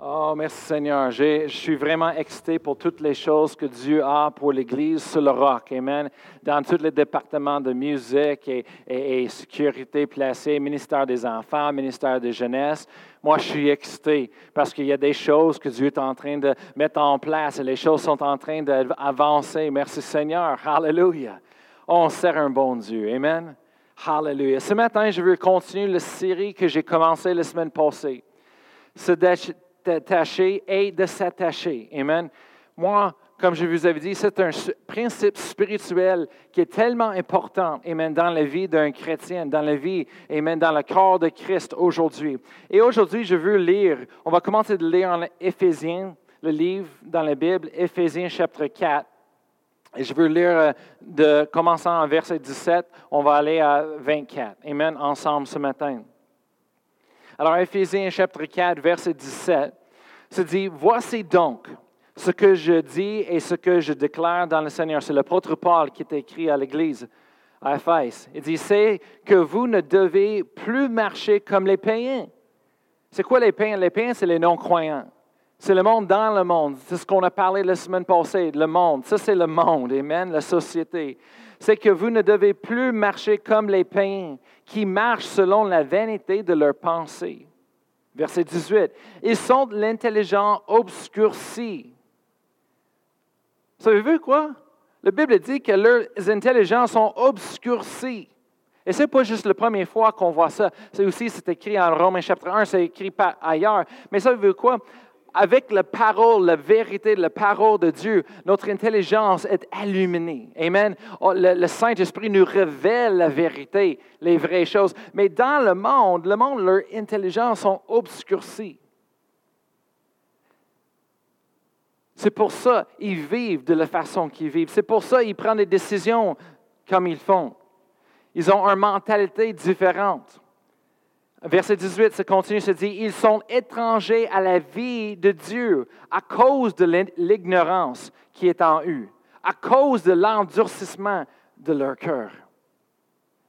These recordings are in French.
Oh, merci Seigneur. Je suis vraiment excité pour toutes les choses que Dieu a pour l'Église sur le roc. Amen. Dans tous les départements de musique et, sécurité placée, ministère des enfants, ministère de jeunesse. Moi, je suis excité parce qu'il y a des choses que Dieu est en train de mettre en place et les choses sont en train d'avancer. Merci Seigneur. Hallelujah. On sert un bon Dieu. Amen. Hallelujah. Ce matin, je veux continuer la série que j'ai commencée la semaine passée détacher et de s'attacher. Amen. Moi, comme je vous avais dit, c'est un principe spirituel qui est tellement important, amen, dans la vie d'un chrétien, dans la vie, amen, dans le corps de Christ aujourd'hui. Et aujourd'hui, je veux lire, on va commencer de lire en Éphésiens, le livre dans la Bible, Éphésiens chapitre 4. Et je veux lire euh, de commençant en verset 17, on va aller à 24. Amen, ensemble ce matin. Alors, Éphésiens chapitre 4, verset 17, se dit, Voici donc ce que je dis et ce que je déclare dans le Seigneur. C'est l'apôtre Paul qui est écrit à l'Église à Éphèse. Il dit, c'est que vous ne devez plus marcher comme les païens. C'est quoi les païens? Les païens, c'est les non-croyants. C'est le monde dans le monde. C'est ce qu'on a parlé la semaine passée, le monde. Ça, c'est le monde, amen, la société. C'est que vous ne devez plus marcher comme les païens qui marchent selon la vanité de leurs pensées. Verset 18. Ils sont de l'intelligence obscurcie. Savez-vous quoi? La Bible dit que leurs intelligences sont obscurcies. Et ce n'est pas juste la première fois qu'on voit ça. C'est aussi, c'est écrit en Romains chapitre 1, c'est écrit ailleurs. Mais savez-vous quoi? Avec la parole, la vérité, la parole de Dieu, notre intelligence est illuminée. Amen. Oh, Le, Saint-Esprit nous révèle la vérité, les vraies choses. Mais dans le monde, le monde, leur intelligence sont obscurcies. C'est pour ça qu'ils vivent de la façon qu'ils vivent. C'est pour ça qu'ils prennent des décisions comme ils font. Ils ont une mentalité différente. Verset 18, ça continue, se dit, ils sont étrangers à la vie de Dieu à cause de l'ignorance qui est en eux, à cause de l'endurcissement de leur cœur.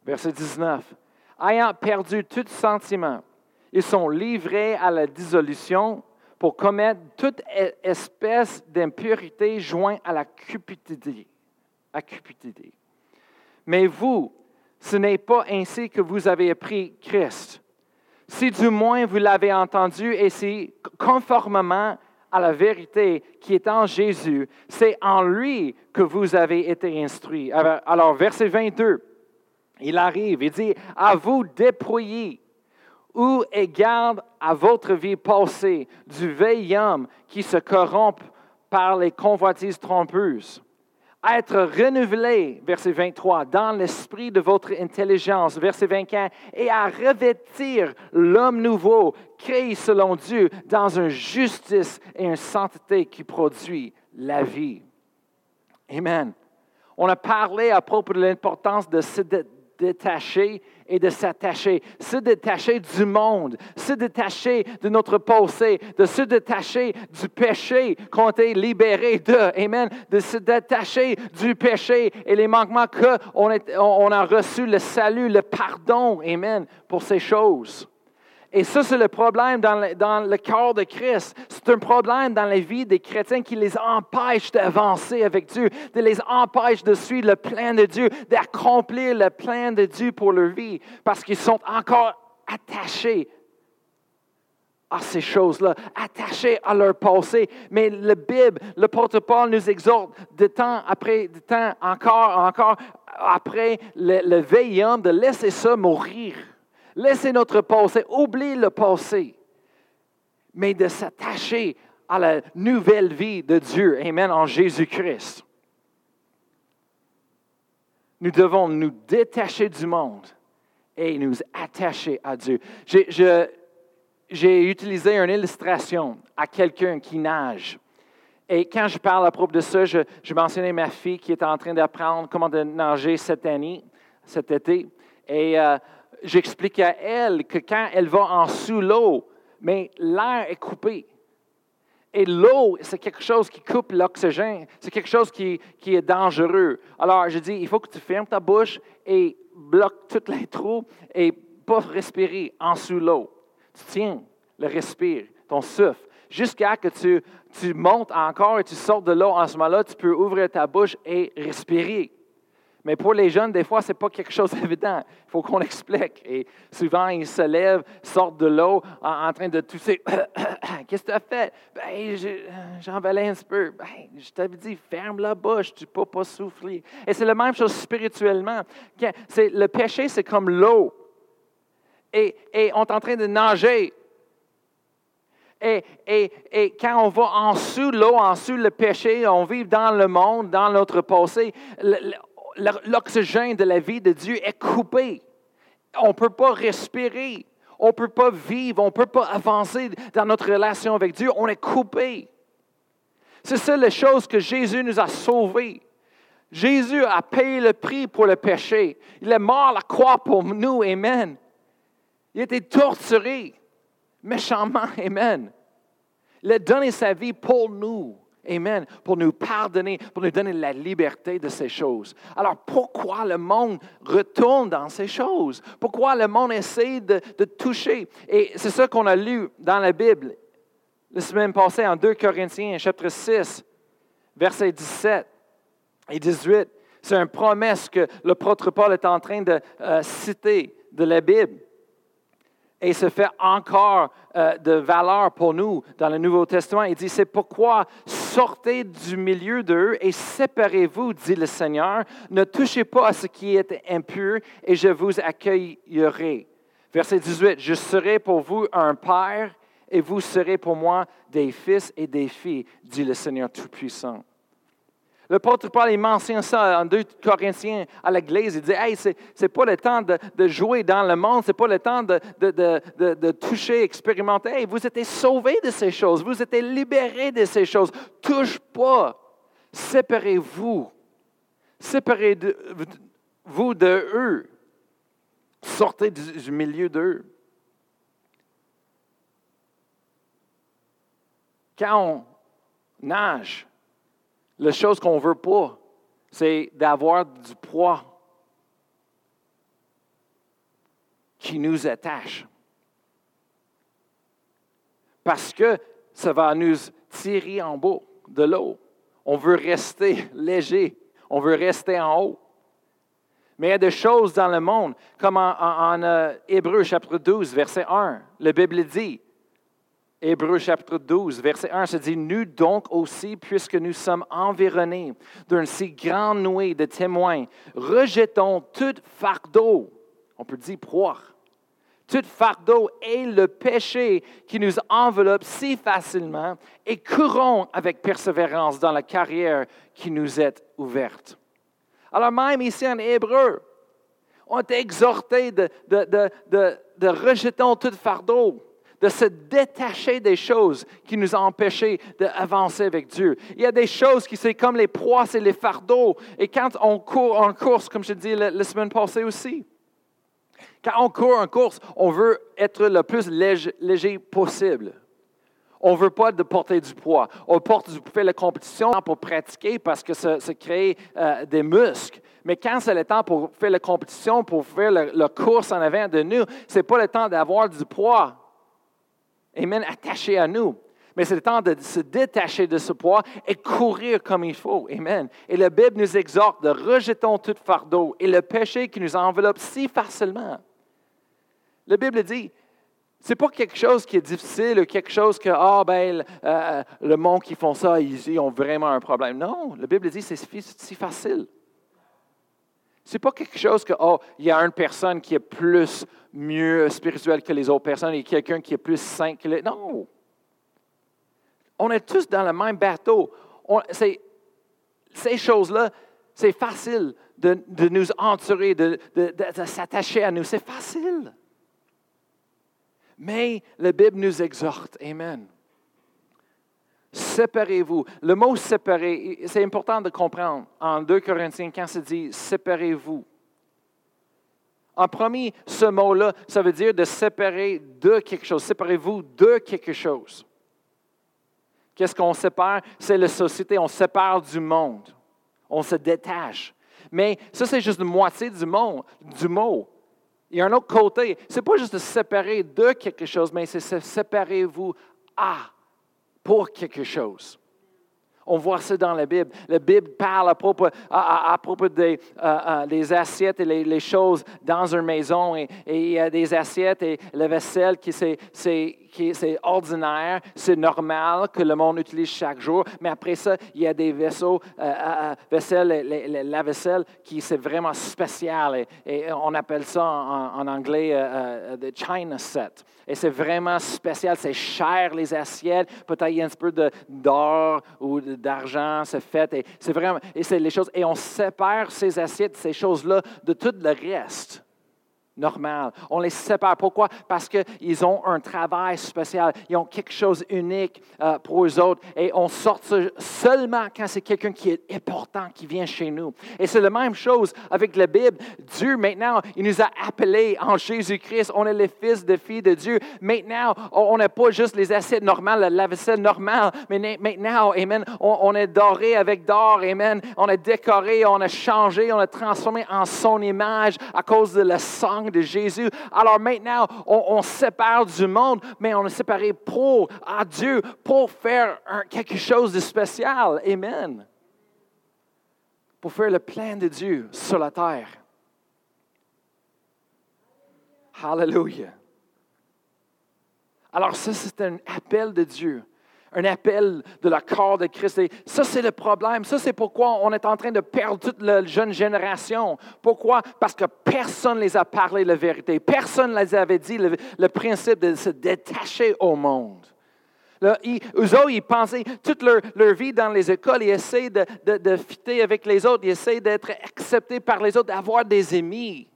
Verset 19, ayant perdu tout sentiment, ils sont livrés à la dissolution pour commettre toute espèce d'impurité jointe à la cupidité. À cupidité. Mais vous, ce n'est pas ainsi que vous avez appris Christ. Si du moins vous l'avez entendu et si conformément à la vérité qui est en Jésus, c'est en lui que vous avez été instruits. Alors, verset 22, il arrive, il dit, à vous déployer ou égard à votre vie passée du vieil homme qui se corrompt par les convoitises trompeuses être renouvelé, verset 23, dans l'esprit de votre intelligence, verset 24, et à revêtir l'homme nouveau, créé selon Dieu, dans une justice et une sainteté qui produit la vie. Amen. On a parlé à propos de l'importance de détacher et de s'attacher, se détacher du monde, se détacher de notre passé, de se détacher du péché qu'on été libéré de, amen, de se détacher du péché et les manquements qu'on on a reçu, le salut, le pardon, amen, pour ces choses. Et ça, c'est le problème dans le, dans corps de Christ. C'est un problème dans la vie des chrétiens qui les empêche d'avancer avec Dieu, de les empêche de suivre le plan de Dieu, d'accomplir le plan de Dieu pour leur vie, parce qu'ils sont encore attachés à ces choses-là, attachés à leur passé. Mais le Bible, le porte-Paul nous exhorte de temps après de temps, encore, encore après le, homme, de laisser ça mourir. Laissez notre passé, oubliez le passé, mais de s'attacher à la nouvelle vie de Dieu. Amen, en Jésus-Christ. Nous devons nous détacher du monde et nous attacher à Dieu. J'ai utilisé une illustration à quelqu'un qui nage. Et quand je parle à propos de ça, je, je mentionnais ma fille qui est en train d'apprendre comment nager cette année, cet été. Et euh, j'explique à elle que quand elle va en sous l'eau, mais l'air est coupé. Et l'eau, c'est quelque chose qui coupe l'oxygène. C'est quelque chose qui, qui, est dangereux. Alors, je dis, il faut que tu fermes ta bouche et bloques tous les trous et pas respirer en sous l'eau. Tu tiens le respire, ton souffle. jusqu'à que tu, tu montes encore et tu sortes de l'eau. En ce moment-là, tu peux ouvrir ta bouche et respirer. Mais pour les jeunes, des fois, ce n'est pas quelque chose d'évident. Il faut qu'on explique. Et souvent, ils se lèvent, sortent de l'eau en, train de tousser. Qu'est-ce que tu as fait? Ben, j'en un petit peu. Ben, je t'avais dit, ferme la bouche, tu ne peux pas souffler. Et c'est la même chose spirituellement. Le péché, c'est comme l'eau. Et, et on est en train de nager. Et, et, et, quand on va en dessous l'eau, en dessous le péché, on vit dans le monde, dans notre passé, l'oxygène de la vie de Dieu est coupé. On ne peut pas respirer. On ne peut pas vivre. On ne peut pas avancer dans notre relation avec Dieu. On est coupé. C'est ça la chose que Jésus nous a sauvés. Jésus a payé le prix pour le péché. Il est mort à la croix pour nous. Amen. Il a été torturé méchamment. Amen. Il a donné sa vie pour nous. Amen. Pour nous pardonner, pour nous donner la liberté de ces choses. Alors pourquoi le monde retourne dans ces choses? Pourquoi le monde essaie de, toucher? Et c'est ça qu'on a lu dans la Bible la semaine passée en 2 Corinthiens, chapitre 6, versets 17 et 18. C'est une promesse que le prêtre Paul est en train de euh, citer de la Bible et se fait encore euh, de valeur pour nous dans le Nouveau Testament. Il dit, c'est pourquoi sortez du milieu d'eux et séparez-vous, dit le Seigneur. Ne touchez pas à ce qui est impur et je vous accueillerai. Verset 18, je serai pour vous un père et vous serez pour moi des fils et des filles, dit le Seigneur Tout-Puissant. Le L'apôtre Paul, il mentionne ça en 2 Corinthiens à l'Église. Il dit Hey, ce n'est pas le temps de, jouer dans le monde, ce n'est pas le temps de, de toucher, expérimenter. Hey, vous êtes sauvés de ces choses, vous êtes libérés de ces choses. Touche pas. Séparez-vous. Séparez-vous de eux. Sortez du milieu d'eux. Quand on nage, la chose qu'on ne veut pas, c'est d'avoir du poids qui nous attache. Parce que ça va nous tirer en bas de l'eau. On veut rester léger. On veut rester en haut. Mais il y a des choses dans le monde, comme en, euh, Hébreu chapitre 12, verset 1. La Bible dit, Hébreu chapitre 12, verset 1 se dit, Nous donc aussi, puisque nous sommes environnés d'une si grande nuée de témoins, rejetons tout fardeau, on peut dire proie, tout fardeau et le péché qui nous enveloppe si facilement et courons avec persévérance dans la carrière qui nous est ouverte. Alors même ici en Hébreu, on est exhorté de, de, de, de rejeter tout fardeau de se détacher des choses qui nous ont empêchés d'avancer avec Dieu. Il y a des choses qui sont comme les proies et les fardeaux. Et quand on court en course, comme je dis la, la semaine passée aussi, quand on court en course, on veut être le plus léger, possible. On ne veut pas de porter du poids. On porte du, fait la compétition pour pratiquer parce que ça, crée euh, des muscles. Mais quand c'est le temps pour faire la compétition, pour faire la course en avant de nous, ce n'est pas le temps d'avoir du poids. Amen, attaché à nous. Mais c'est le temps de se détacher de ce poids et courir comme il faut. Amen. Et la Bible nous exhorte de rejeter tout fardeau et le péché qui nous enveloppe si facilement. La Bible dit, c'est pas quelque chose qui est difficile ou quelque chose que, ah, ben, euh, le monde qui font ça, ils, ont vraiment un problème. Non, la Bible dit, c'est si facile. N'est pas quelque chose que, oh, il y a une personne qui est plus mieux spirituelle que les autres personnes et quelqu'un qui est plus saint que les. Non. On est tous dans le même bateau. ces choses-là, c'est facile de, nous entourer, de, de s'attacher à nous. C'est facile. Mais la Bible nous exhorte. Amen. Séparez-vous. Le mot séparer, c'est important de comprendre en 2 Corinthiens quand se dit séparez-vous. En premier, ce mot-là, ça veut dire de séparer de quelque chose. Séparez-vous de quelque chose. Qu'est-ce qu'on sépare? C'est la société. On sépare du monde. On se détache. Mais ça, c'est juste la moitié du mot. Il y a un autre côté. Ce n'est pas juste de séparer de quelque chose, mais c'est séparez-vous à quelque chose. On voit ça dans la Bible. La Bible parle à propos, euh, euh, des, assiettes et les, choses dans une maison. Et, il y a des assiettes et la vaisselle qui c'est ordinaire, c'est normal que le monde utilise chaque jour. Mais après ça, il y a des vaisseaux, euh, vaisselle, la vaisselle qui c'est vraiment spécial. Et, on appelle ça en, anglais the China set. Et c'est vraiment spécial, c'est cher les assiettes. Peut-être il y a un peu d'or ou d'argent, c'est fait. Et c'est vraiment, et c'est les choses. Et on sépare ces assiettes, ces choses-là, de tout le reste On les sépare. Pourquoi? Parce qu'ils ont un travail spécial. Ils ont quelque chose unique euh, pour eux autres. Et on sort seulement quand c'est quelqu'un qui est important, qui vient chez nous. Et c'est la même chose avec la Bible. Dieu, maintenant, il nous a appelés en Jésus-Christ. On est les fils de filles de Dieu. Maintenant, on n'est pas juste les assiettes normales, la vaisselle normale. Mais maintenant, Amen, on, est doré avec d'or. Amen. On est décoré, on a changé, on est transformé en son image à cause de la sang de Jésus. Alors maintenant, on, se sépare du monde, mais on est séparé pour à Dieu, pour faire quelque chose de spécial. Amen. Pour faire le plein de Dieu sur la terre. Hallelujah. Alors ça, c'est un appel de Dieu un appel de la corps de Christ. Ça, c'est le problème. Ça, c'est pourquoi on est en train de perdre toute la jeune génération. Pourquoi? Parce que personne ne les a parlé la vérité. Personne ne les avait dit le, principe de se détacher au monde. Ils, eux autres, ils pensaient toute leur, vie dans les écoles, ils essaient de, de, fitter avec les autres, ils essaient d'être acceptés par les autres, d'avoir des amis.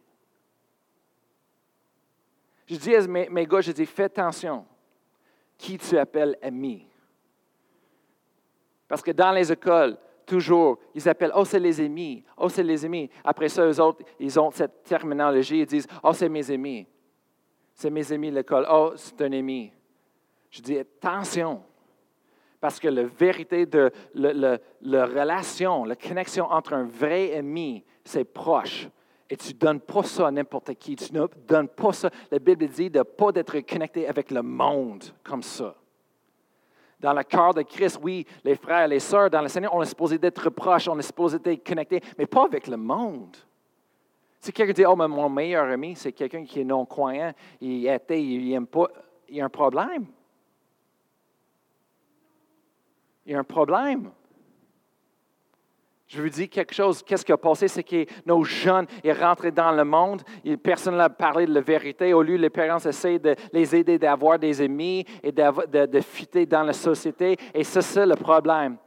Je dis à mes gars, je dis, fais attention. Qui tu appelles ami? Parce que dans les écoles, toujours, ils appellent, oh, c'est les amis, oh, c'est les amis. Après ça, eux autres, ils ont cette terminologie, ils disent, oh, c'est mes amis. C'est mes amis de l'école. Oh, c'est un ami. Je dis, attention, parce que la vérité de la relation, la connexion entre un vrai ami, c'est proche. Et tu ne donnes pas ça à n'importe qui. Tu ne donnes pas ça. La Bible dit de ne pas être connecté avec le monde comme ça dans le cœur de Christ, oui, les frères les sœurs dans le Seigneur, on est supposé d'être proches, on est supposé d'être connectés, mais pas avec le monde. Si quelqu'un dit, oh, mais mon meilleur ami, c'est quelqu'un qui est non-croyant, il est il n'aime pas, il y a un problème. Il y a un problème. Je vous dis quelque chose. Qu'est-ce qui a passé? C'est que nos jeunes sont rentrés dans le monde. Personne n'a parlé de la vérité. Au lieu, les parents essaient de les aider d'avoir des amis et de, de fitter dans la société. Et c'est ça le problème.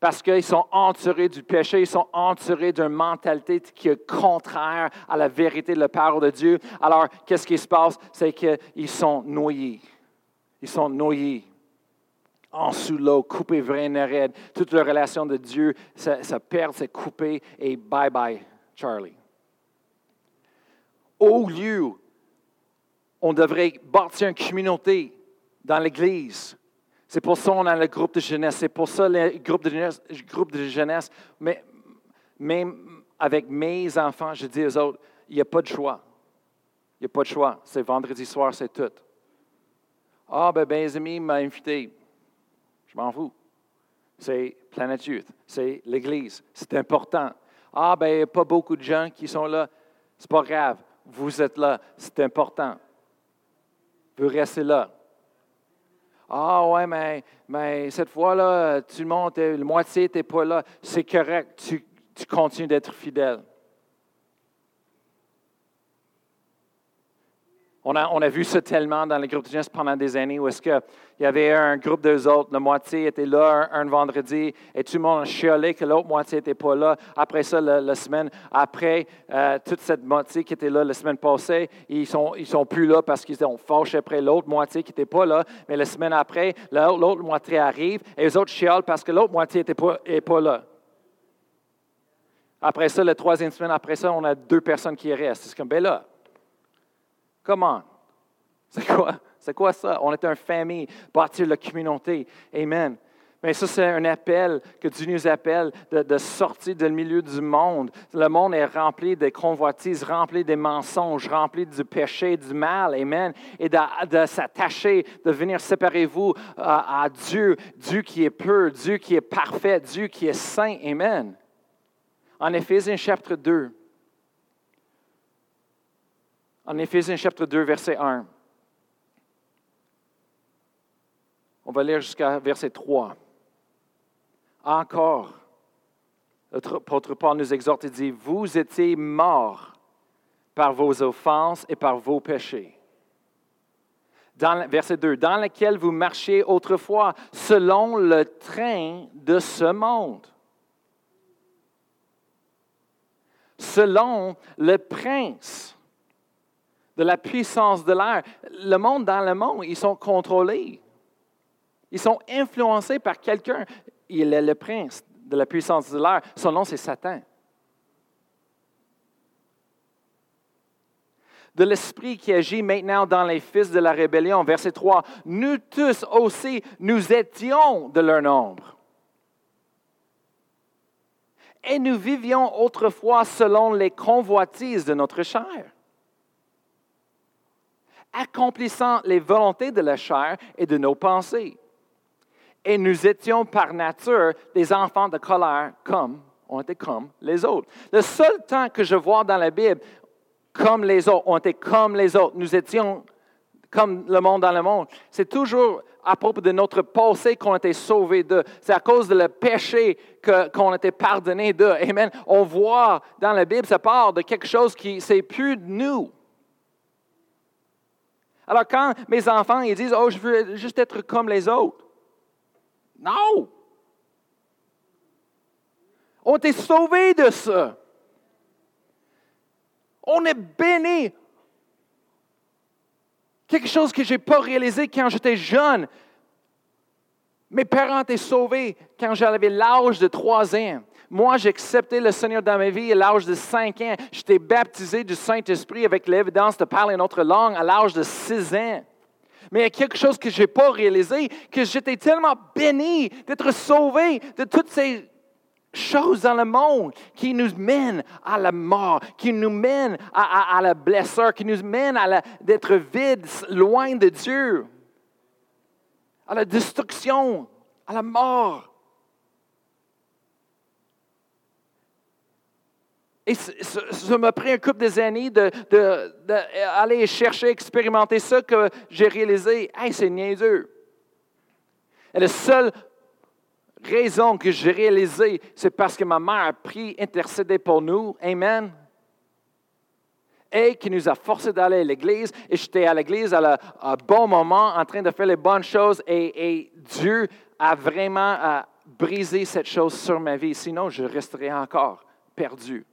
Parce qu'ils sont entourés du péché, ils sont entourés d'une mentalité qui est contraire à la vérité de la parole de Dieu. Alors, qu'est-ce qui se passe? C'est qu'ils sont noyés. Ils sont noyés en sous l'eau, coupé vraiment raide. Toute la relation de Dieu, ça, perd, c'est coupé et bye bye, Charlie. Au lieu, on devrait bâtir une communauté dans l'Église. C'est pour ça qu'on a le groupe de jeunesse. C'est pour ça le groupe de jeunesse. Groupe de jeunesse. Mais même avec mes enfants, je dis aux autres, il n'y a pas de choix. Il n'y a pas de choix. C'est vendredi soir, c'est tout. Ah, ben, ben, mes amis m'ont invité. Je m'en fous. C'est Planet Youth, c'est l'Église, c'est important. Ah, ben, pas beaucoup de gens qui sont là. C'est pas grave. Vous êtes là, c'est important. Vous restez là. Ah, ouais, mais, cette fois-là, tout le monde, la moitié n'était pas là. C'est correct, tu continues d'être fidèle. On a, vu ça tellement dans les groupes de jeunesse pendant des années où est-ce qu'il y avait un groupe d'eux autres, la moitié était là un, vendredi et tout le monde a chialé que l'autre moitié n'était pas là. Après ça, la, semaine après, euh, toute cette moitié qui était là la semaine passée, ils ne sont, plus là parce qu'ils ont fâché après l'autre moitié qui n'était pas là. Mais la semaine après, l'autre moitié arrive et les autres chialent parce que l'autre moitié pas, pas là. Après ça, la troisième semaine après ça, on a deux personnes qui restent. C'est comme, ben là, Comment? C'est quoi? C'est quoi ça? On est une famille, bâtir la communauté. Amen. Mais ça, c'est un appel que Dieu nous appelle de, sortir du milieu du monde. Le monde est rempli de convoitises, rempli des mensonges, rempli du péché, du mal. Amen. Et de, s'attacher, de venir séparer vous à, à, Dieu, Dieu qui est pur, Dieu qui est parfait, Dieu qui est saint. Amen. En Éphésiens chapitre 2. En Éphésiens chapitre 2, verset 1. On va lire jusqu'à verset 3. Encore, l'apôtre Paul nous exhorte et dit, vous étiez morts par vos offenses et par vos péchés. Dans, verset 2, dans lequel vous marchiez autrefois selon le train de ce monde, selon le prince de la puissance de l'air. Le monde dans le monde, ils sont contrôlés. Ils sont influencés par quelqu'un il est le prince de la puissance de l'air. Son nom, c'est Satan. de l'Esprit qui agit maintenant dans les fils de la rébellion. Verset 3. Nous tous aussi, nous étions de leur nombre. Et nous vivions autrefois selon les convoitises de notre chair, accomplissant les volontés de la chair et de nos pensées et nous étions par nature des enfants de colère comme, on était comme les autres. Le seul temps que je vois dans la Bible, comme les autres, on était comme les autres, nous étions comme le monde dans le monde, c'est toujours à propos de notre passé qu'on a été sauvé de. C'est à cause de le péché qu'on a été pardonné de. Amen. On voit dans la Bible, ça part de quelque chose qui, c'est plus de nous. Alors quand mes enfants, ils disent, oh, je veux juste être comme les autres. Non! On est sauvé de ça. On est béni. Quelque chose que je n'ai pas réalisé quand j'étais jeune. Mes parents étaient sauvés quand j'avais l'âge de trois ans. Moi, j'ai accepté le Seigneur dans ma vie à l'âge de cinq ans. J'étais baptisé du Saint-Esprit avec l'évidence de parler une autre langue à l'âge de six ans. Mais il y a quelque chose que je n'ai pas réalisé, que j'étais tellement béni d'être sauvé de toutes ces choses dans le monde qui nous mènent à la mort, qui nous mènent à, la blessure, qui nous mènent à d'être vide, loin de Dieu, à la destruction, à la mort. Et ça m'a pris un couple des années d'aller de, chercher, expérimenter ça que j'ai réalisé, hey, c'est niaiseux. Et la seule raison que j'ai réalisé, c'est parce que ma mère a pris, intercédé pour nous. Amen. Et qui nous a forcé d'aller à l'église. Et j'étais à l'église à un bon moment, en train de faire les bonnes choses. Et, Dieu a vraiment brisé cette chose sur ma vie. Sinon, je resterais encore perdu.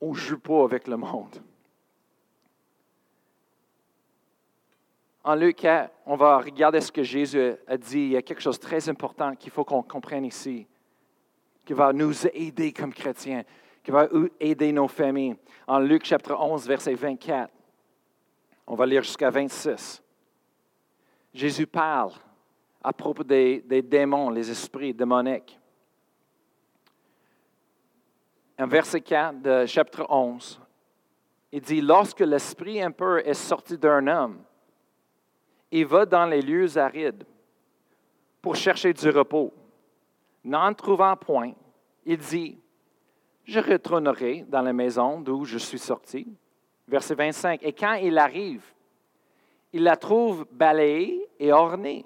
On ne joue pas avec le monde. En Luc, on va regarder ce que Jésus a dit. Il y a quelque chose de très important qu'il faut qu'on comprenne ici, qui va nous aider comme chrétiens, qui va aider nos familles. En Luc chapitre 11, verset 24, on va lire jusqu'à 26. Jésus parle à propos des, des démons, les esprits démoniques en verset 4 de chapitre 11, il dit, lorsque l'esprit impur est sorti d'un homme, il va dans les lieux arides pour chercher du repos. N'en trouvant point, il dit, je retournerai dans la maison d'où je suis sorti. Verset 25. Et quand il arrive, il la trouve balayée et ornée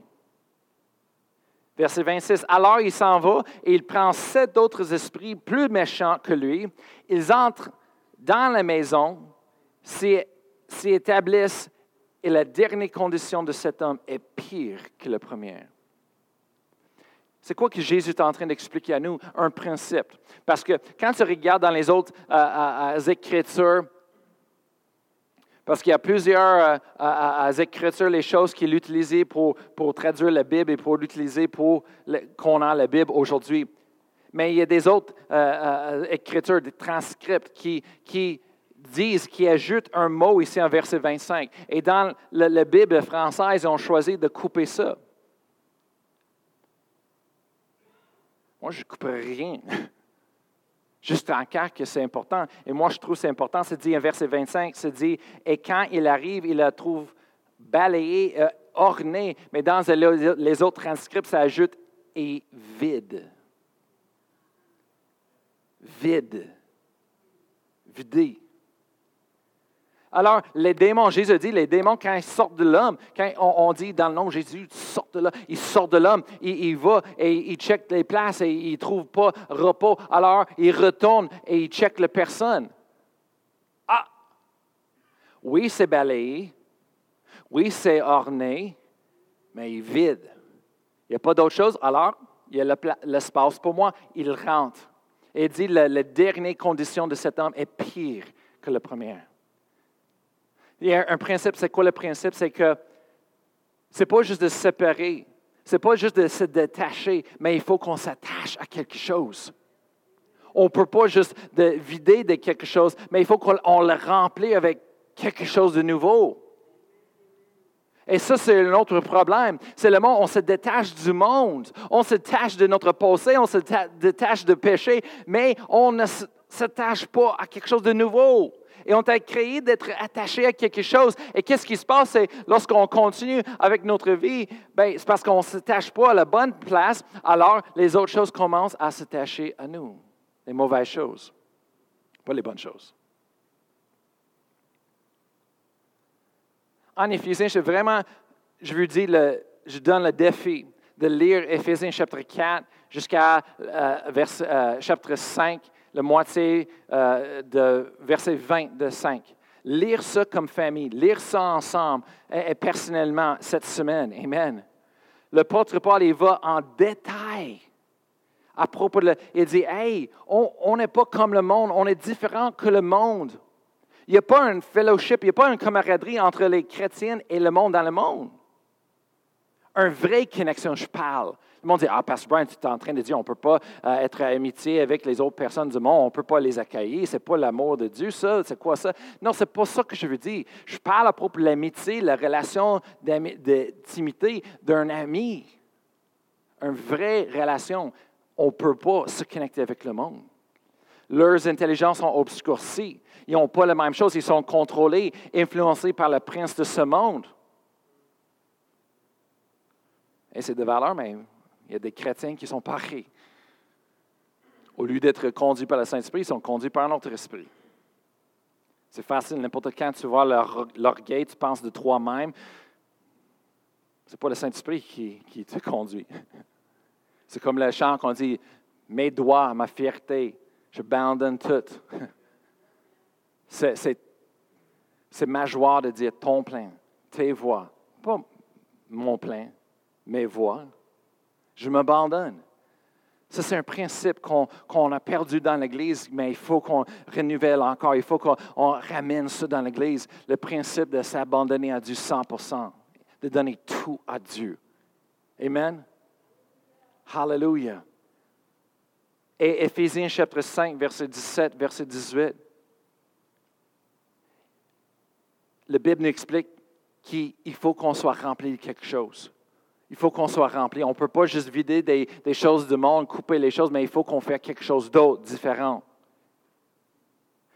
Verset 26. Alors il s'en va et il prend sept autres esprits plus méchants que lui. Ils entrent dans la maison, s'y établissent et la dernière condition de cet homme est pire que la première. C'est quoi que Jésus est en train d'expliquer à nous? Un principe. Parce que quand tu regardes dans les autres euh, euh, euh, Écritures, parce qu'il y a plusieurs euh, écritures, les choses qu'il utilisait pour, pour traduire la Bible et pour l'utiliser pour qu'on a la Bible aujourd'hui. Mais il y a des autres euh, euh, écritures, des transcripts qui, qui disent qu'ils ajoutent un mot ici en verset 25. Et dans la, Bible française, ils ont choisi de couper ça. Moi, je ne couperai rien. Juste en cas que c'est important. Et moi, je trouve c'est important. C'est dit en verset 25, c'est dit, et quand il arrive, il la trouve balayée, euh, ornée. Mais dans les autres transcripts, ça ajoute et vide. Vide. Vidé. Alors, les démons, Jésus dit, les démons, quand ils sortent de l'homme, quand on, dit dans le nom de Jésus, ils sortent de l'homme, ils sortent de l'homme, il, il, va et il check les places et il ne trouve pas repos. Alors, il retourne et il check la personne. Ah! Oui, c'est balayé. Oui, c'est orné, mais il est vide. Il n'y a pas d'autre chose? Alors, il y a l'espace pour moi. Il rentre. Et il dit, la dernière condition de cet homme est pire que la première. Il y a un principe, c'est quoi le principe? C'est que ce n'est pas juste de se séparer, ce n'est pas juste de se détacher, mais il faut qu'on s'attache à quelque chose. On ne peut pas juste de vider de quelque chose, mais il faut qu'on le remplisse avec quelque chose de nouveau. Et ça, c'est un autre problème. C'est le monde, on se détache du monde. On se détache de notre passé, on se détache de péché, mais on ne s'attache pas à quelque chose de nouveau et on t'a créé d'être attaché à quelque chose. Et qu'est-ce qui se passe? C'est lorsqu'on continue avec notre vie, ben, c'est parce qu'on ne s'attache pas à la bonne place, alors les autres choses commencent à s'attacher à nous. Les mauvaises choses, pas les bonnes choses. En Éphésiens, je vraiment, je vous dis, le, je donne le défi de lire Éphésiens chapitre 4 jusqu'à euh, euh, chapitre 5 la moitié euh, de verset 20 de 5. Lire ça comme famille, lire ça ensemble et, personnellement cette semaine. Amen. Le L'apôtre Paul, il va en détail à propos de... il dit, hey, on n'est pas comme le monde, on est différent que le monde. Il n'y a pas un fellowship, il n'y a pas une camaraderie entre les chrétiens et le monde dans le monde. Un vrai connexion, je parle. Le monde dit Ah, Pastor Brian, tu es en train de dire on ne peut pas euh, être amitié avec les autres personnes du monde, on ne peut pas les accueillir, ce n'est pas l'amour de Dieu, ça, c'est quoi ça? Non, ce n'est pas ça que je veux dire. Je parle à propos de l'amitié, la relation d'intimité d'un ami. Une vraie relation. On ne peut pas se connecter avec le monde. Leurs intelligences sont obscurcies. Ils n'ont pas la même chose. Ils sont contrôlés, influencés par le prince de ce monde. Et c'est de valeur même. Il y a des chrétiens qui sont parés. Au lieu d'être conduits par le Saint-Esprit, ils sont conduits par un autre esprit. C'est facile, n'importe quand tu vois l'orgueil, tu penses de toi-même. Ce n'est pas le Saint-Esprit qui, te conduit. C'est comme le chant qu'on dit Mes doigts, ma fierté, je abandonne tout. C'est ma joie de dire ton plein, tes voix. Pas mon plein, mes voix je m'abandonne. Ça, c'est un principe qu'on a perdu dans l'Église, mais il faut qu'on renouvelle encore. Il faut qu'on ramène ça dans l'Église. Le principe de s'abandonner à Dieu 100% de donner tout à Dieu. Amen? Hallelujah. Et Éphésiens chapitre 5, verset 17, verset 18. La Bible nous explique qu'il faut qu'on soit rempli de quelque chose. Il faut qu'on soit rempli. On ne peut pas juste vider des, choses du monde, couper les choses, mais il faut qu'on fasse quelque chose d'autre, différent.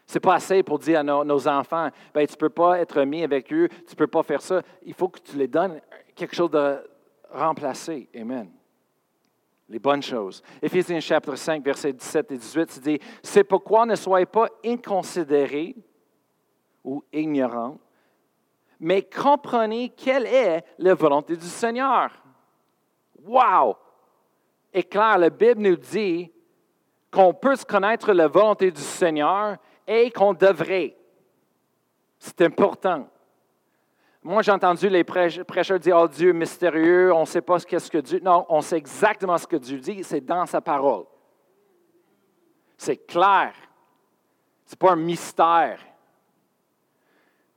Ce n'est pas assez pour dire à nos, enfants, ben, tu ne peux pas être mis avec eux, tu ne peux pas faire ça. Il faut que tu les donnes quelque chose de remplacé. Amen. Les bonnes choses. Éphésiens chapitre 5, versets 17 et 18, c'est dit, c'est pourquoi ne soyez pas inconsidérés ou ignorants, mais comprenez quelle est la volonté du Seigneur. Wow! Et clair, la Bible nous dit qu'on peut se connaître la volonté du Seigneur et qu'on devrait. C'est important. Moi, j'ai entendu les prêcheurs dire Oh Dieu mystérieux, on ne sait pas ce que Dieu. Non, on sait exactement ce que Dieu dit, c'est dans sa parole. C'est clair. Ce n'est pas un mystère.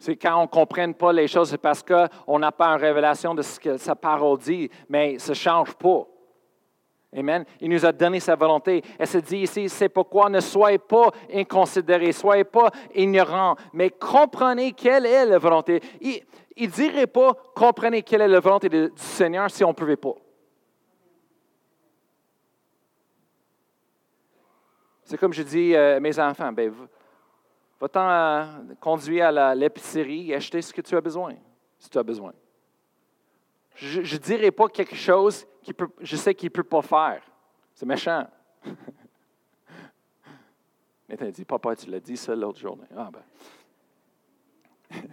C'est quand on ne comprenne pas les choses, c'est parce qu'on n'a pas une révélation de ce que sa parole dit, mais ça ne change pas. Amen. Il nous a donné sa volonté. Elle se dit ici, c'est pourquoi ne soyez pas inconsidérés, soyez pas ignorants, mais comprenez quelle est la volonté. Il ne dirait pas, comprenez quelle est la volonté du Seigneur si on ne pouvait pas. C'est comme je dis à mes enfants, ben, va-t'en euh, conduire à l'épicerie et acheter ce que tu as besoin, si tu as besoin. Je ne dirai pas quelque chose que je sais qu'il ne peut pas faire. C'est méchant. Nathan dit, papa, tu l'as dit ça l'autre journée. Ah ben.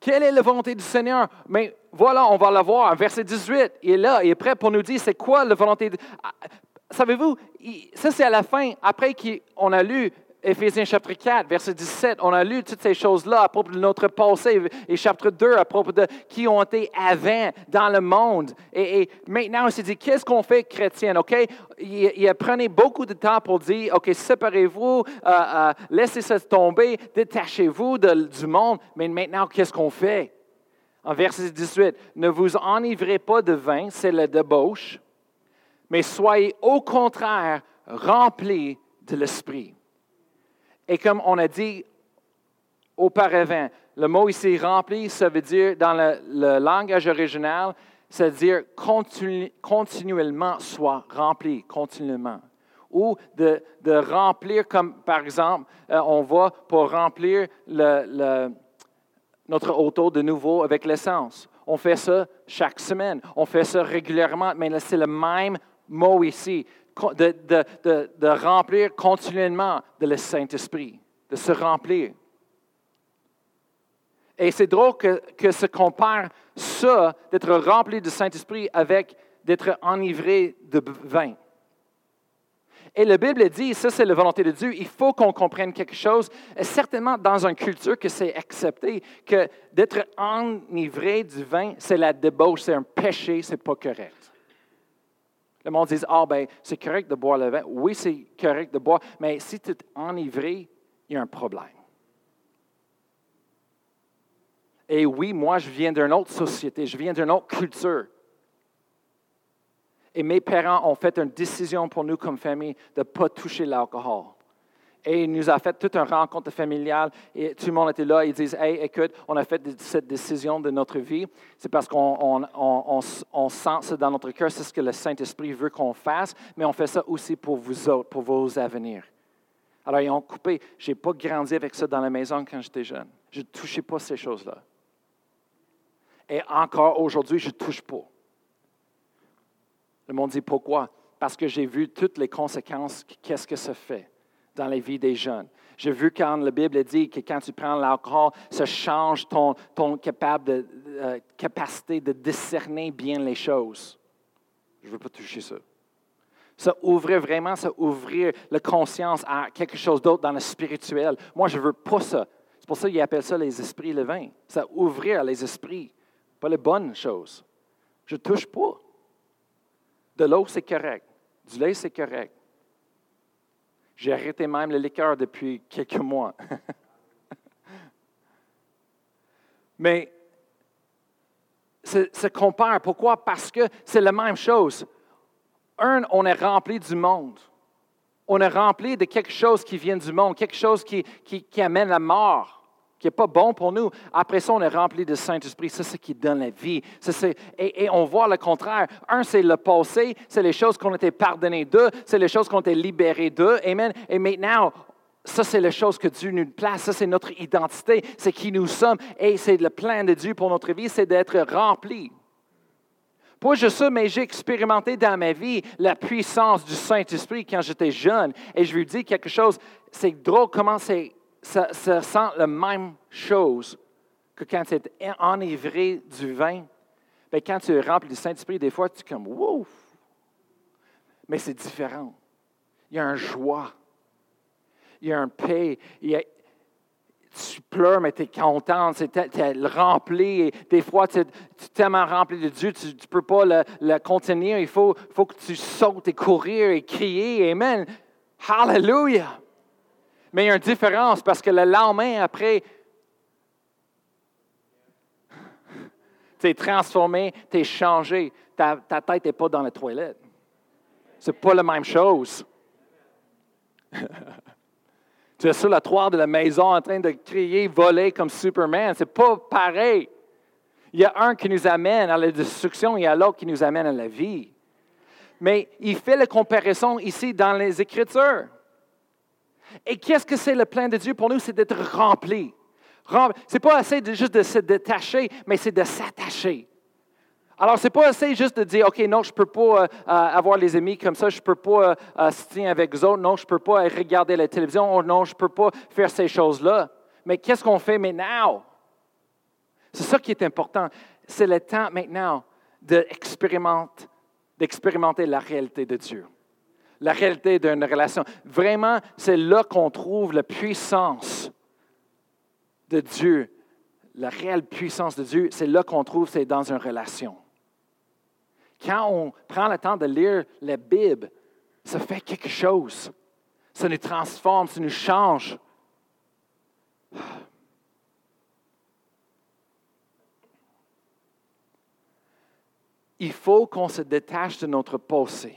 Quelle est la volonté du Seigneur? Mais voilà, on va la voir. Verset 18, il est là, il est prêt pour nous dire c'est quoi la volonté. De... Ah, savez-vous, ça c'est à la fin, après qu'on a lu Éphésiens chapitre 4, verset 17, on a lu toutes ces choses-là à propos de notre passé, et chapitre 2 à propos de qui ont été avant dans le monde. Et, maintenant, on s'est dit, qu'est-ce qu'on fait chrétien? OK? Il, a prenait beaucoup de temps pour dire, OK, séparez-vous, euh, euh, laissez ça tomber, détachez-vous du monde. Mais maintenant, qu'est-ce qu'on fait? En verset 18, ne vous enivrez pas de vin, c'est la débauche, mais soyez au contraire remplis de l'esprit. Et comme on a dit auparavant, le mot ici rempli, ça veut dire, dans le, langage original, ça veut dire continuellement soit rempli, continuellement. Ou de, remplir, comme par exemple, euh, on va pour remplir notre auto de nouveau avec l'essence. On fait ça chaque semaine. On fait ça régulièrement, mais c'est le même mot ici de, remplir continuellement de le Saint-Esprit, de se remplir. Et c'est drôle que, que se compare ça, d'être rempli du Saint-Esprit, avec d'être enivré de vin. Et la Bible dit, ça c'est la volonté de Dieu, il faut qu'on comprenne quelque chose, certainement dans une culture que c'est accepté, que d'être enivré du vin, c'est la débauche, c'est un péché, c'est pas correct. Le monde dit Ah, ben, c'est correct de boire le vin. Oui, c'est correct de boire, mais si tu es enivré, il y a un problème. Et oui, moi, je viens d'une autre société, je viens d'une autre culture. Et mes parents ont fait une décision pour nous comme famille de ne pas toucher l'alcool. Et il nous a fait toute une rencontre familiale et tout le monde était là. Ils disent Hey, écoute, on a fait cette décision de notre vie. C'est parce qu'on on, sent ça dans notre cœur. C'est ce que le Saint-Esprit veut qu'on fasse, mais on fait ça aussi pour vous autres, pour vos avenirs. Alors, ils ont coupé. Je n'ai pas grandi avec ça dans la maison quand j'étais jeune. Je ne touchais pas ces choses-là. Et encore aujourd'hui, je ne touche pas. Le monde dit pourquoi? Parce que j'ai vu toutes les conséquences, qu'est-ce que ça fait? Dans la vie des jeunes. J'ai vu quand la Bible dit que quand tu prends l'alcool, ça change ton, ton capable euh, capacité de discerner bien les choses. Je ne veux pas toucher ça. Ça ouvrir vraiment, ça ouvrir la conscience à quelque chose d'autre dans le spirituel. Moi, je ne veux pas ça. C'est pour ça qu'ils appellent ça les esprits le vin. Ça ouvrir les esprits, pas les bonnes choses. Je ne touche pas. De l'eau, c'est correct. Du lait, c'est correct. J'ai arrêté même le liqueur depuis quelques mois. Mais se compare. Pourquoi? Parce que c'est la même chose. Un, on est rempli du monde. On est rempli de quelque chose qui vient du monde, quelque chose qui, qui amène la mort qui n'est pas bon pour nous. Après ça, on est rempli de Saint-Esprit. C'est ce qui donne la vie. et, on voit le contraire. Un, c'est le passé, c'est les choses qu'on a été pardonnées d'eux, c'est les choses qu'on a été libérées d'eux. Amen. Et maintenant, ça, c'est les choses que Dieu nous place. Ça, c'est notre identité. C'est qui nous sommes. Et c'est le plan de Dieu pour notre vie, c'est d'être rempli. Pas juste ça, mais j'ai expérimenté dans ma vie la puissance du Saint-Esprit quand j'étais jeune. Et je lui dis quelque chose. C'est drôle comment c'est ça, sent la même chose que quand tu es enivré du vin. Bien, quand tu es rempli du Saint-Esprit, des fois, tu es comme Wow! Mais c'est différent. Il y a un joie. Il y a un paix. tu pleures, mais tu es content, tu es, rempli. Et des fois, tu es, tellement rempli de Dieu, tu ne peux pas le, contenir. Il faut, faut que tu sautes et courir et crier. Amen. Hallelujah. Mais il y a une différence parce que le lendemain, après, Tu es transformé, tu es changé. Ta, tête n'est pas dans la toilette. C'est pas la même chose. tu es sur la toile de la maison en train de crier, voler comme Superman. C'est pas pareil. Il y a un qui nous amène à la destruction, il y a l'autre qui nous amène à la vie. Mais il fait la comparaison ici dans les Écritures. Et qu'est-ce que c'est le plan de Dieu pour nous? C'est d'être rempli. Ce n'est pas assez juste de se détacher, mais c'est de s'attacher. Alors, ce n'est pas assez juste de dire, OK, non, je ne peux pas euh, euh, avoir les amis comme ça, je ne peux pas euh, se tenir avec eux autres, non, je ne peux pas regarder la télévision, oh, non, je ne peux pas faire ces choses-là. Mais qu'est-ce qu'on fait maintenant? C'est ça qui est important. C'est le temps maintenant d'expérimenter la réalité de Dieu, la réalité d'une relation. Vraiment, c'est là qu'on trouve la puissance de Dieu, la réelle puissance de Dieu, c'est là qu'on trouve, c'est dans une relation. Quand on prend le temps de lire la Bible, ça fait quelque chose. Ça nous transforme, ça nous change. Il faut qu'on se détache de notre passé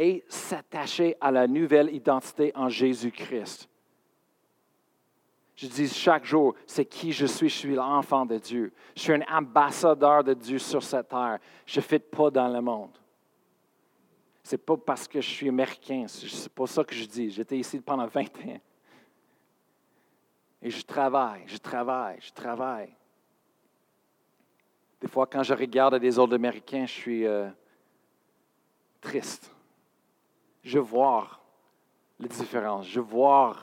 et s'attacher à la nouvelle identité en Jésus-Christ. Je dis chaque jour, c'est qui je suis. Je suis l'enfant de Dieu. Je suis un ambassadeur de Dieu sur cette terre. Je ne fit pas dans le monde. Ce n'est pas parce que je suis américain. Ce n'est pas ça que je dis. J'étais ici pendant 20 ans. Et je travaille, je travaille, je travaille. Des fois, quand je regarde des autres Américains, je suis euh, triste. Je vois les différences. Je vois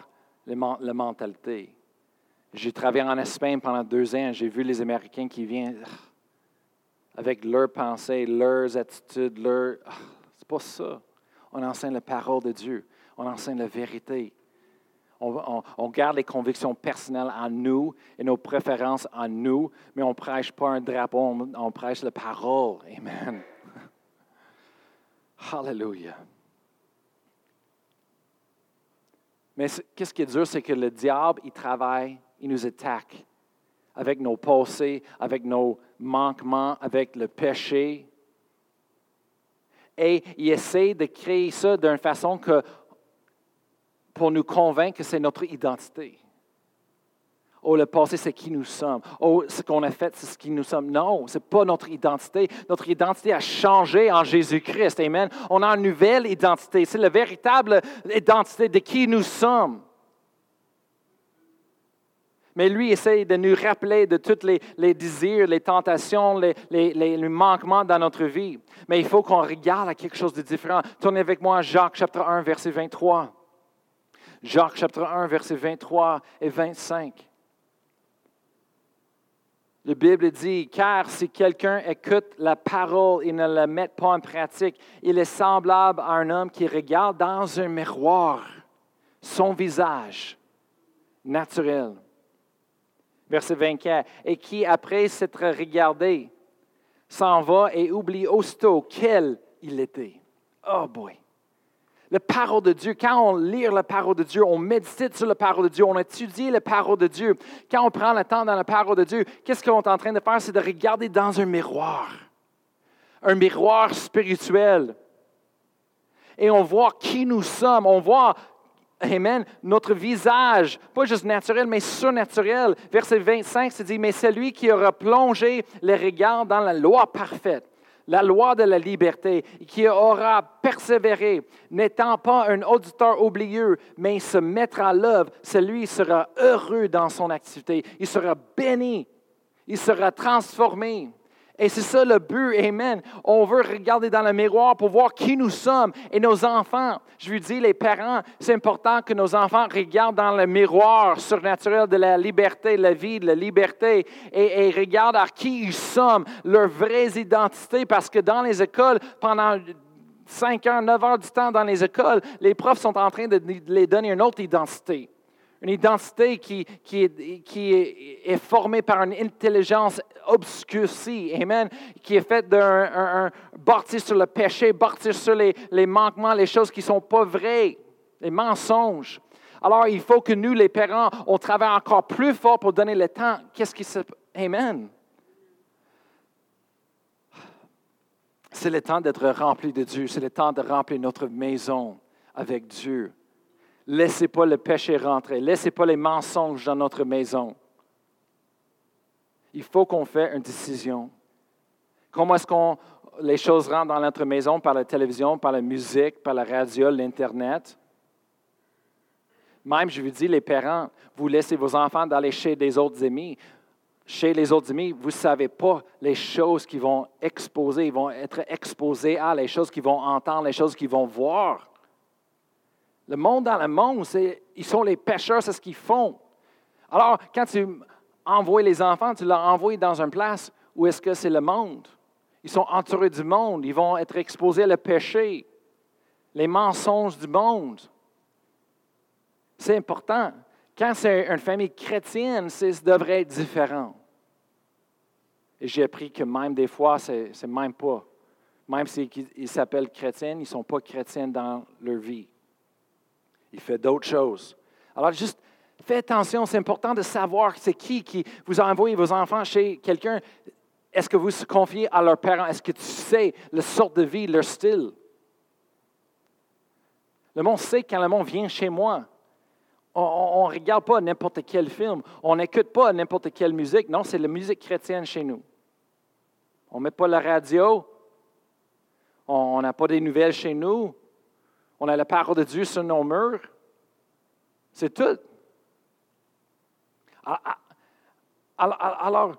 la mentalité. J'ai travaillé en Espagne pendant deux ans. J'ai vu les Américains qui viennent avec leurs pensées, leurs attitudes, leurs. Ah, c'est pas ça. On enseigne la parole de Dieu. On enseigne la vérité. On, garde les convictions personnelles en nous et nos préférences en nous, mais on ne prêche pas un drapeau, on, on prêche la parole. Amen. Hallelujah. Mais qu'est-ce qui est dur, c'est que le diable, il travaille il nous attaque avec nos passés, avec nos manquements, avec le péché. Et il essaie de créer ça d'une façon que, pour nous convaincre que c'est notre identité. Oh, le passé, c'est qui nous sommes. Oh, ce qu'on a fait, c'est ce qui nous sommes. Non, ce n'est pas notre identité. Notre identité a changé en Jésus-Christ. Amen. On a une nouvelle identité. C'est la véritable identité de qui nous sommes mais lui essaye de nous rappeler de tous les, désirs, les tentations, les, les, manquements dans notre vie. Mais il faut qu'on regarde à quelque chose de différent. Tournez avec moi à Jacques chapitre 1, verset 23. Jacques chapitre 1, verset 23 et 25. La Bible dit, car si quelqu'un écoute la parole et ne la met pas en pratique, il est semblable à un homme qui regarde dans un miroir son visage naturel verset 24, et qui, après s'être regardé, s'en va et oublie aussitôt quel il était. Oh boy! La parole de Dieu, quand on lit la parole de Dieu, on médite sur la parole de Dieu, on étudie la parole de Dieu. Quand on prend le temps dans la parole de Dieu, qu'est-ce qu'on est en train de faire? C'est de regarder dans un miroir, un miroir spirituel. Et on voit qui nous sommes, on voit Amen. Notre visage, pas juste naturel, mais surnaturel. Verset 25, c'est dit, mais celui qui aura plongé les regards dans la loi parfaite, la loi de la liberté, qui aura persévéré, n'étant pas un auditeur oublieux, mais se mettre à l'œuvre, celui sera heureux dans son activité. Il sera béni. Il sera transformé. Et c'est ça le but, Amen. On veut regarder dans le miroir pour voir qui nous sommes et nos enfants. Je lui dis, les parents, c'est important que nos enfants regardent dans le miroir surnaturel de la liberté, de la vie, de la liberté, et, et regardent à qui ils sommes, leur vraie identité, parce que dans les écoles, pendant 5 heures, 9 heures du temps dans les écoles, les profs sont en train de les donner une autre identité une identité qui, est, formée par une intelligence obscurcie, amen, qui est faite d'un bâti sur le péché, bâti sur les, manquements, les choses qui ne sont pas vraies, les mensonges. Alors, il faut que nous, les parents, on travaille encore plus fort pour donner le temps. Qu'est-ce qui se... passe, Amen. C'est le temps d'être rempli de Dieu. C'est le temps de remplir notre maison avec Dieu. Laissez pas le péché rentrer. Laissez pas les mensonges dans notre maison. Il faut qu'on fasse une décision. Comment est-ce qu'on les choses rentrent dans notre maison? Par la télévision, par la musique, par la radio, l'Internet? Même, je vous dis, les parents, vous laissez vos enfants d'aller chez des autres amis. Chez les autres amis, vous ne savez pas les choses qui vont exposer, ils vont être exposés à, les choses qu'ils vont entendre, les choses qu'ils vont voir. Le monde dans le monde, ils sont les pêcheurs, c'est ce qu'ils font. Alors, quand tu envoies les enfants, tu les envoies dans une place où est-ce que c'est le monde? Ils sont entourés du monde, ils vont être exposés à le péché, les mensonges du monde. C'est important. Quand c'est une famille chrétienne, ça devrait être différent. Et j'ai appris que même des fois, c'est même pas. Même s'ils s'appellent chrétiens, ils ne sont pas chrétiens dans leur vie. Il fait d'autres choses. Alors, juste faites attention, c'est important de savoir c'est qui qui vous a envoyé vos enfants chez quelqu'un. Est-ce que vous se confiez à leurs parents? Est-ce que tu sais la sorte de vie, leur style? Le monde sait quand le monde vient chez moi. On ne regarde pas n'importe quel film. On n'écoute pas n'importe quelle musique. Non, c'est la musique chrétienne chez nous. On ne met pas la radio. On n'a pas des nouvelles chez nous. On a la parole de Dieu sur nos murs. C'est tout. Alors,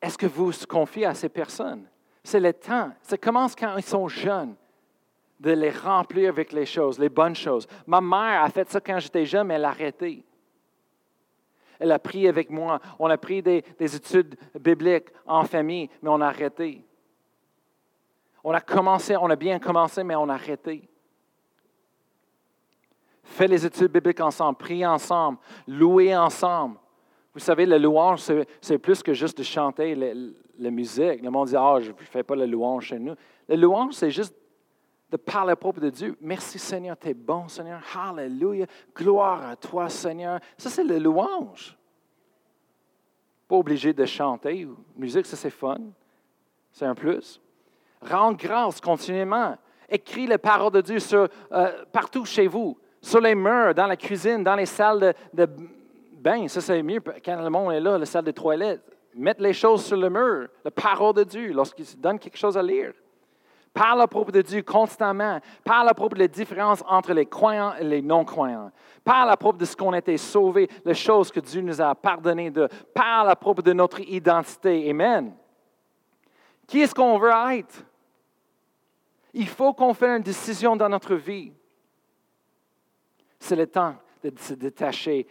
est-ce que vous vous confiez à ces personnes? C'est le temps. Ça commence quand ils sont jeunes, de les remplir avec les choses, les bonnes choses. Ma mère a fait ça quand j'étais jeune, mais elle a arrêté. Elle a pris avec moi. On a pris des études bibliques en famille, mais on a arrêté. On a commencé, on a bien commencé, mais on a arrêté. Faites les études bibliques ensemble, priez ensemble, louez ensemble. Vous savez, la louange, c'est plus que juste de chanter la, musique. Le monde dit, ah, je ne fais pas la louange chez nous. La louange, c'est juste de parler à propos de Dieu. Merci Seigneur, tu es bon Seigneur. Hallelujah. Gloire à toi Seigneur. Ça, c'est la louange. Pas obligé de chanter. Musique, ça, c'est fun. C'est un plus. Rendre grâce continuellement. Écris les paroles de Dieu euh, partout chez vous sur les murs, dans la cuisine, dans les salles de, bain. Ça, c'est mieux quand le monde est là, la salle de toilette. Mettre les choses sur le mur, la parole de Dieu, lorsqu'il donne quelque chose à lire. Parle à propos de Dieu constamment. Parle à propos de la différence entre les croyants et les non-croyants. Parle à propos de ce qu'on a été sauvé, les choses que Dieu nous a pardonnées de. Parle à propos de notre identité. Amen. Qui est-ce qu'on veut être? Il faut qu'on fasse une décision dans notre vie. C'est le temps de se détacher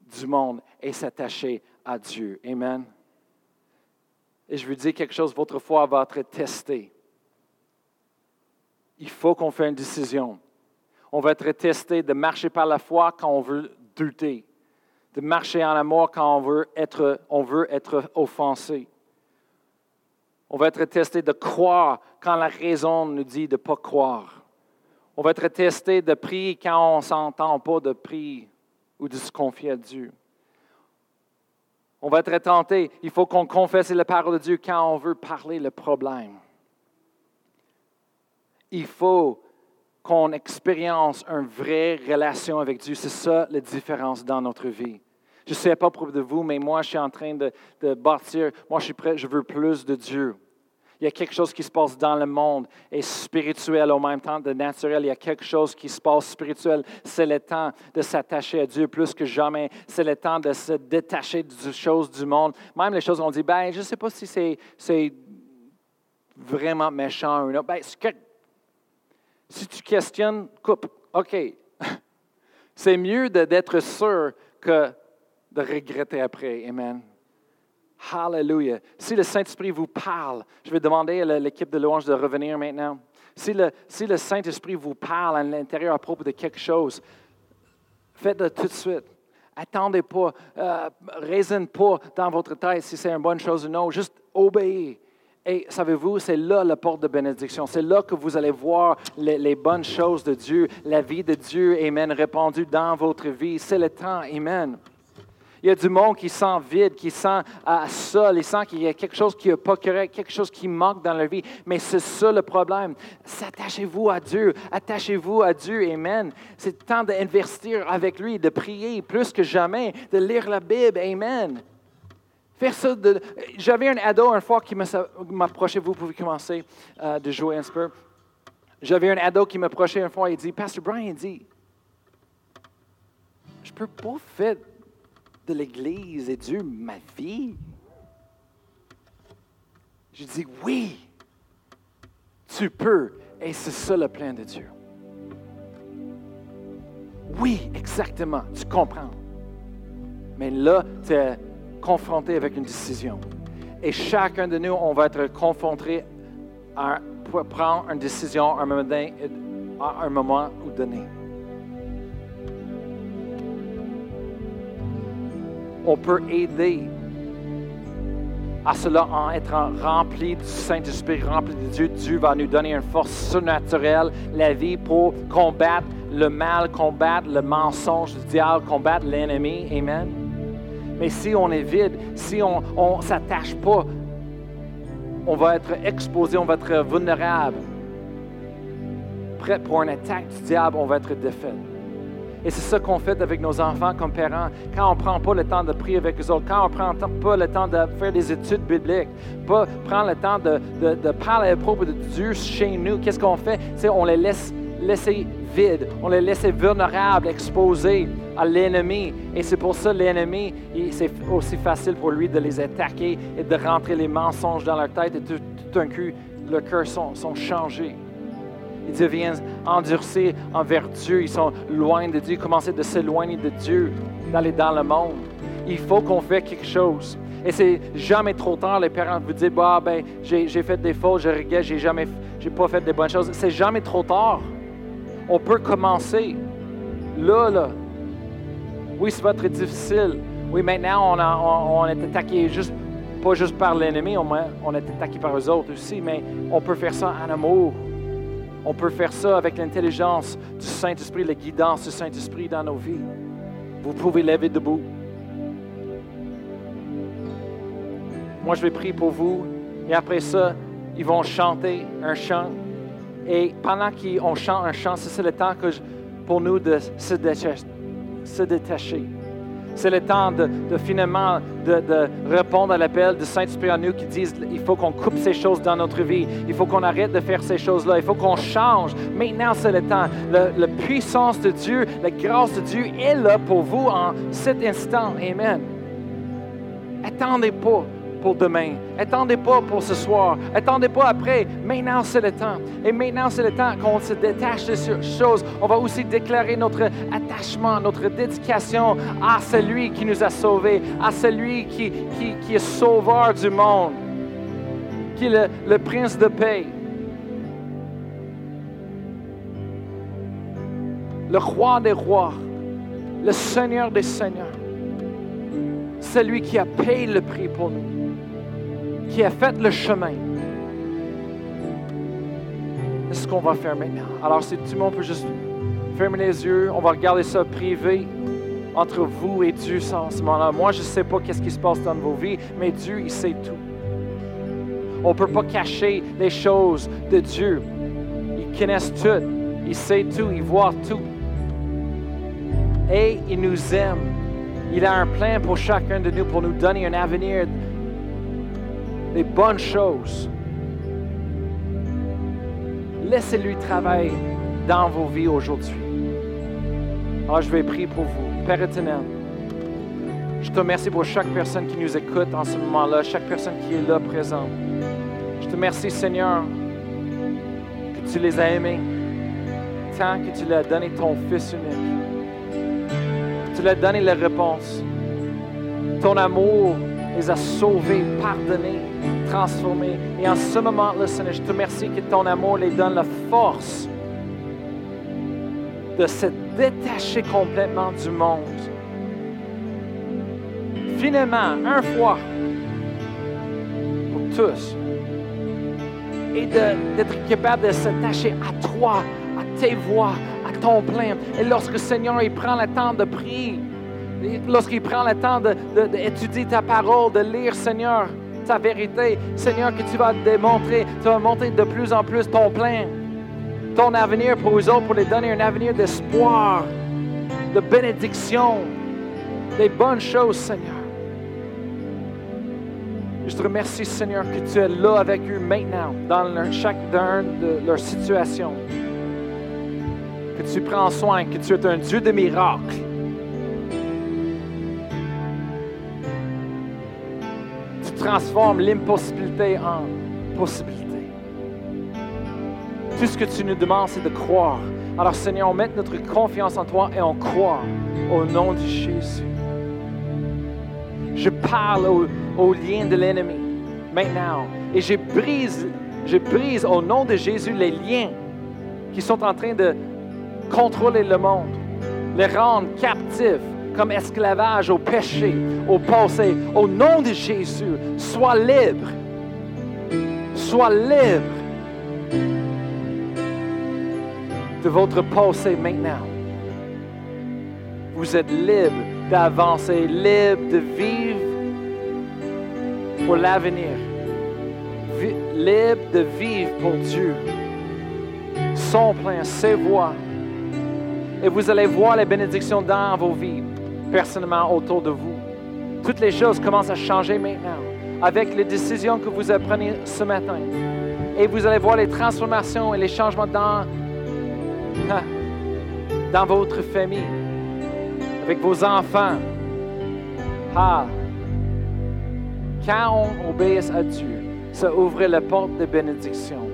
du monde et s'attacher à Dieu. Amen. Et je veux dire quelque chose, votre foi va être testée. Il faut qu'on fasse une décision. On va être testé de marcher par la foi quand on veut douter, de marcher en amour quand on veut être, on veut être offensé. On va être testé de croire quand la raison nous dit de ne pas croire. On va être testé de prier quand on ne s'entend pas de prier ou de se confier à Dieu. On va être tenté. Il faut qu'on confesse la parole de Dieu quand on veut parler le problème. Il faut qu'on expérience une vraie relation avec Dieu. C'est ça la différence dans notre vie. Je ne sais pas pour de vous, mais moi, je suis en train de, de bâtir. Moi, je suis prêt, je veux plus de Dieu. Il y a quelque chose qui se passe dans le monde et spirituel au même temps de naturel. Il y a quelque chose qui se passe spirituel. C'est le temps de s'attacher à Dieu plus que jamais. C'est le temps de se détacher des choses du monde. Même les choses, on dit, ben, je ne sais pas si c'est vraiment méchant ou non. Ben, si tu questionnes, coupe. OK. C'est mieux d'être sûr que de regretter après. Amen. Hallelujah. Si le Saint-Esprit vous parle, je vais demander à l'équipe de louange de revenir maintenant. Si le, si le Saint-Esprit vous parle à l'intérieur à propos de quelque chose, faites-le tout de suite. Attendez pas, euh, raisonnez pas dans votre tête si c'est une bonne chose ou non. Juste obéissez. Et savez-vous, c'est là la porte de bénédiction. C'est là que vous allez voir les, les, bonnes choses de Dieu, la vie de Dieu, Amen, répandue dans votre vie. C'est le temps, Amen. Il y a du monde qui sent vide, qui sent à seul, il sent qu'il y a quelque chose qui n'est pas correct, quelque chose qui manque dans leur vie. Mais c'est ça le problème. Attachez-vous à Dieu, attachez-vous à Dieu, Amen. C'est temps d'investir avec lui, de prier plus que jamais, de lire la Bible, Amen. Faire ça. J'avais un ado une fois qui m'approchait, vous pouvez commencer euh, de jouer un peu. J'avais un ado qui m'approchait une fois, il dit, Pasteur Brian, il dit, je peux pas faire de l'Église et Dieu ma vie? Je dis, oui, tu peux. Et c'est ça le plan de Dieu. Oui, exactement, tu comprends. Mais là, tu es confronté avec une décision. Et chacun de nous, on va être confronté à prendre une décision à un moment donné. À un moment donné. On peut aider à cela en étant rempli du Saint-Esprit, rempli de Dieu. Dieu va nous donner une force surnaturelle, la vie pour combattre le mal, combattre le mensonge du diable, combattre l'ennemi. Amen. Mais si on est vide, si on ne s'attache pas, on va être exposé, on va être vulnérable. Prêt pour une attaque du diable, on va être défait. Et c'est ça qu'on fait avec nos enfants comme parents. Quand on ne prend pas le temps de prier avec eux autres, quand on ne prend pas le temps de faire des études bibliques, pas prendre le temps de, parler à propos de Dieu chez nous, qu'est-ce qu'on fait? On les laisse laisser vides, on les laisse vulnérables, exposés à l'ennemi. Et c'est pour ça l'ennemi, c'est aussi facile pour lui de les attaquer et de rentrer les mensonges dans leur tête et tout, d'un coup, leurs cœurs sont, sont changés. Ils deviennent endurcis envers Dieu. Ils sont loin de Dieu. Ils commencent à s'éloigner de Dieu, d'aller dans le monde. Il faut qu'on fasse quelque chose. Et c'est jamais trop tard. Les parents vous disent bah, ben, j'ai fait des fautes, je regrette, j'ai jamais, j'ai pas fait des bonnes choses. C'est jamais trop tard. On peut commencer. Là, là. Oui, ça va être difficile. Oui, maintenant, on, on, est attaqué juste, pas juste par l'ennemi, on, on est attaqué par eux autres aussi, mais on peut faire ça en amour. On peut faire ça avec l'intelligence du Saint-Esprit, la guidance du Saint-Esprit dans nos vies. Vous pouvez lever debout. Moi, je vais prier pour vous. Et après ça, ils vont chanter un chant. Et pendant qu'on chante un chant, c'est le temps pour nous de se détacher. C'est le temps de, finalement de, répondre à l'appel du Saint-Esprit à nous qui disent il faut qu'on coupe ces choses dans notre vie. Il faut qu'on arrête de faire ces choses-là. Il faut qu'on change. Maintenant, c'est le temps. la puissance de Dieu, la grâce de Dieu est là pour vous en cet instant. Amen. Attendez pas demain. Attendez pas pour ce soir. Attendez pas après. Maintenant, c'est le temps. Et maintenant, c'est le temps qu'on se détache de ces choses. On va aussi déclarer notre attachement, notre dédication à celui qui nous a sauvés, à celui qui, qui, est sauveur du monde, qui est le, le prince de paix. Le roi des rois, le seigneur des seigneurs, celui qui a payé le prix pour nous qui a fait le chemin. C'est ce qu'on va faire maintenant? Alors, si tout le monde peut juste fermer les yeux, on va regarder ça privé entre vous et Dieu en ce moment-là. Moi, je ne sais pas qu'est-ce qui se passe dans vos vies, mais Dieu, il sait tout. On ne peut pas cacher les choses de Dieu. Il connaît tout. Il sait tout. Il voit tout. Et il nous aime. Il a un plan pour chacun de nous, pour nous donner un avenir des bonnes choses. Laissez-lui travailler dans vos vies aujourd'hui. Ah, je vais prier pour vous. Père éternel, je te remercie pour chaque personne qui nous écoute en ce moment-là, chaque personne qui est là présente. Je te remercie, Seigneur, que tu les as aimés tant que tu leur as donné ton Fils unique. Tu leur as donné la réponse. Ton amour les a sauvés, pardonnés, transformés. Et en ce moment-là, Seigneur, je te remercie que ton amour les donne la force de se détacher complètement du monde. Finalement, un fois, pour tous, et d'être capable de s'attacher à toi, à tes voix, à ton plein. Et lorsque Seigneur, il prend le temps de prier, lorsqu'il prend le temps d'étudier ta parole, de lire, Seigneur, ta vérité, Seigneur, que tu vas démontrer, tu vas montrer de plus en plus ton plein, ton avenir pour eux autres, pour les donner un avenir d'espoir, de bénédiction, des bonnes choses, Seigneur. Je te remercie, Seigneur, que tu es là avec eux maintenant, dans chacun de leurs situations. Que tu prends soin, que tu es un Dieu de miracles. Transformes l'impossibilité en possibilité. Tout ce que tu nous demandes, c'est de croire. Alors, Seigneur, on met notre confiance en toi et on croit au nom de Jésus. Je parle au, au lien de l'ennemi maintenant. Et je je brise au nom de Jésus les liens qui sont en train de contrôler le monde, les rendre captifs comme esclavage au péché, au passé. Au nom de Jésus, sois libre. Sois libre de votre passé maintenant. Vous êtes libre d'avancer, libre de vivre pour l'avenir, libre de vivre pour Dieu, son plein, ses voies. Et vous allez voir les bénédictions dans vos vies, personnellement autour de vous. Toutes les choses commencent à changer maintenant avec les décisions que vous apprenez ce matin. Et vous allez voir les transformations et les changements dans, dans votre famille, avec vos enfants. Ah, quand on obéit à Dieu, ça ouvre les portes de bénédiction.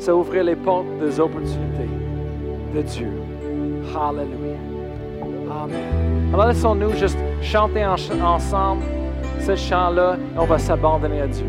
Ça ouvre les portes des opportunités de Dieu. Hallelujah. Alors laissons-nous juste chanter ensemble ce chant-là et on va s'abandonner à Dieu.